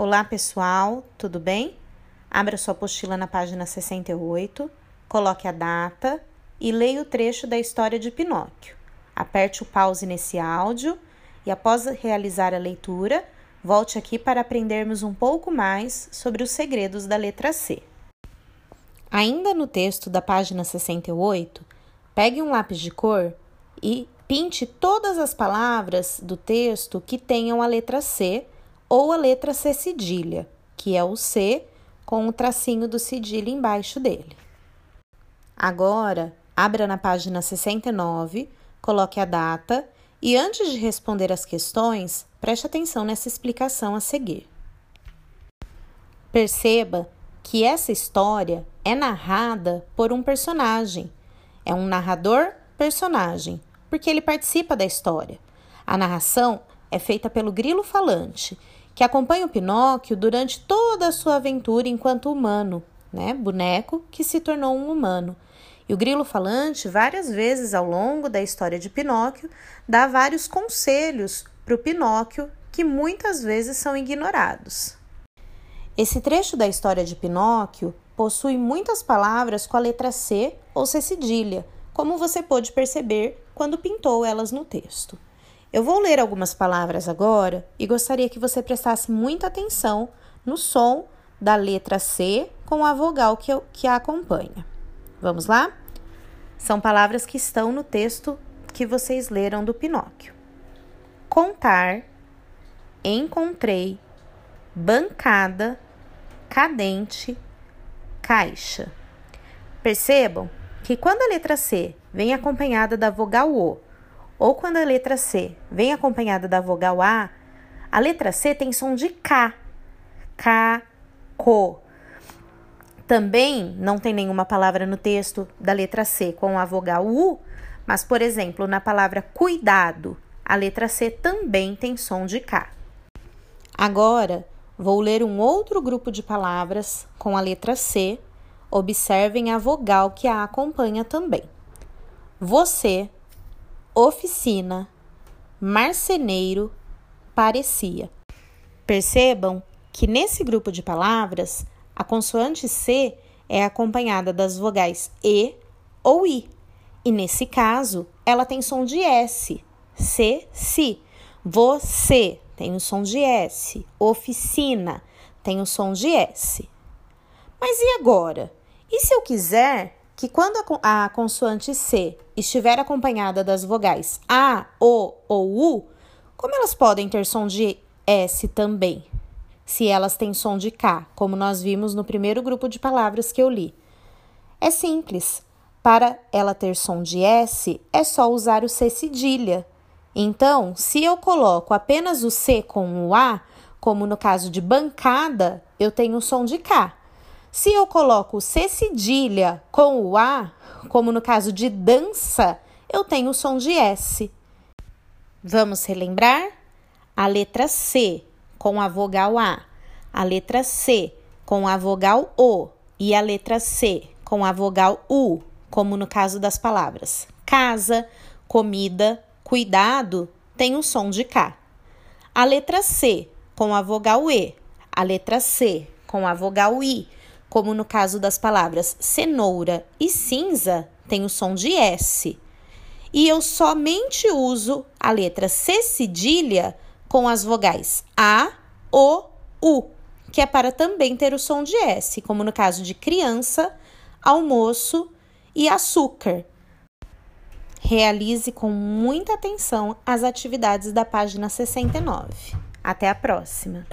Olá, pessoal, tudo bem? Abra sua apostila na página 68, coloque a data e leia o trecho da história de Pinóquio. Aperte o pause nesse áudio e, após realizar a leitura, volte aqui para aprendermos um pouco mais sobre os segredos da letra C. Ainda no texto da página 68, pegue um lápis de cor e pinte todas as palavras do texto que tenham a letra C ou a letra C cedilha, que é o C com o tracinho do cedilha embaixo dele. Agora, abra na página 69, coloque a data e antes de responder as questões, preste atenção nessa explicação a seguir. Perceba que essa história é narrada por um personagem. É um narrador-personagem, porque ele participa da história. A narração é feita pelo grilo falante que acompanha o Pinóquio durante toda a sua aventura enquanto humano, né? Boneco que se tornou um humano. E o grilo falante, várias vezes ao longo da história de Pinóquio, dá vários conselhos para o Pinóquio que muitas vezes são ignorados. Esse trecho da história de Pinóquio possui muitas palavras com a letra C ou C cedilha, como você pôde perceber quando pintou elas no texto. Eu vou ler algumas palavras agora e gostaria que você prestasse muita atenção no som da letra C com a vogal que, eu, que a acompanha. Vamos lá? São palavras que estão no texto que vocês leram do Pinóquio. Contar, encontrei, bancada, cadente, caixa. Percebam que quando a letra C vem acompanhada da vogal O ou quando a letra C vem acompanhada da vogal A, a letra C tem som de K. K, co. Também não tem nenhuma palavra no texto da letra C com a vogal U, mas, por exemplo, na palavra cuidado, a letra C também tem som de K. Agora, vou ler um outro grupo de palavras com a letra C. Observem a vogal que a acompanha também. Você, oficina, marceneiro, parecia. Percebam que nesse grupo de palavras, a consoante C é acompanhada das vogais E ou I. E nesse caso, ela tem som de S. C, si. Você tem o som de S. Oficina tem o som de S. Mas e agora? E se eu quiser que quando a, a consoante C estiver acompanhada das vogais A, O ou U, como elas podem ter som de S também? Se elas têm som de K, como nós vimos no primeiro grupo de palavras que eu li. É simples. Para ela ter som de S, é só usar o C cedilha. Então, se eu coloco apenas o C com o A, como no caso de bancada, eu tenho som de K. Se eu coloco C cedilha com o A, como no caso de dança, eu tenho o som de S. Vamos relembrar? A letra C com a vogal A, a letra C com a vogal O e a letra C com a vogal U, como no caso das palavras casa, comida, cuidado, tem o som de K. A letra C com a vogal E, a letra C com a vogal I como no caso das palavras cenoura e cinza, tem o som de S. E eu somente uso a letra C cedilha com as vogais A, O, U, que é para também ter o som de S, como no caso de criança, almoço e açúcar. Realize com muita atenção as atividades da página 69. Até a próxima!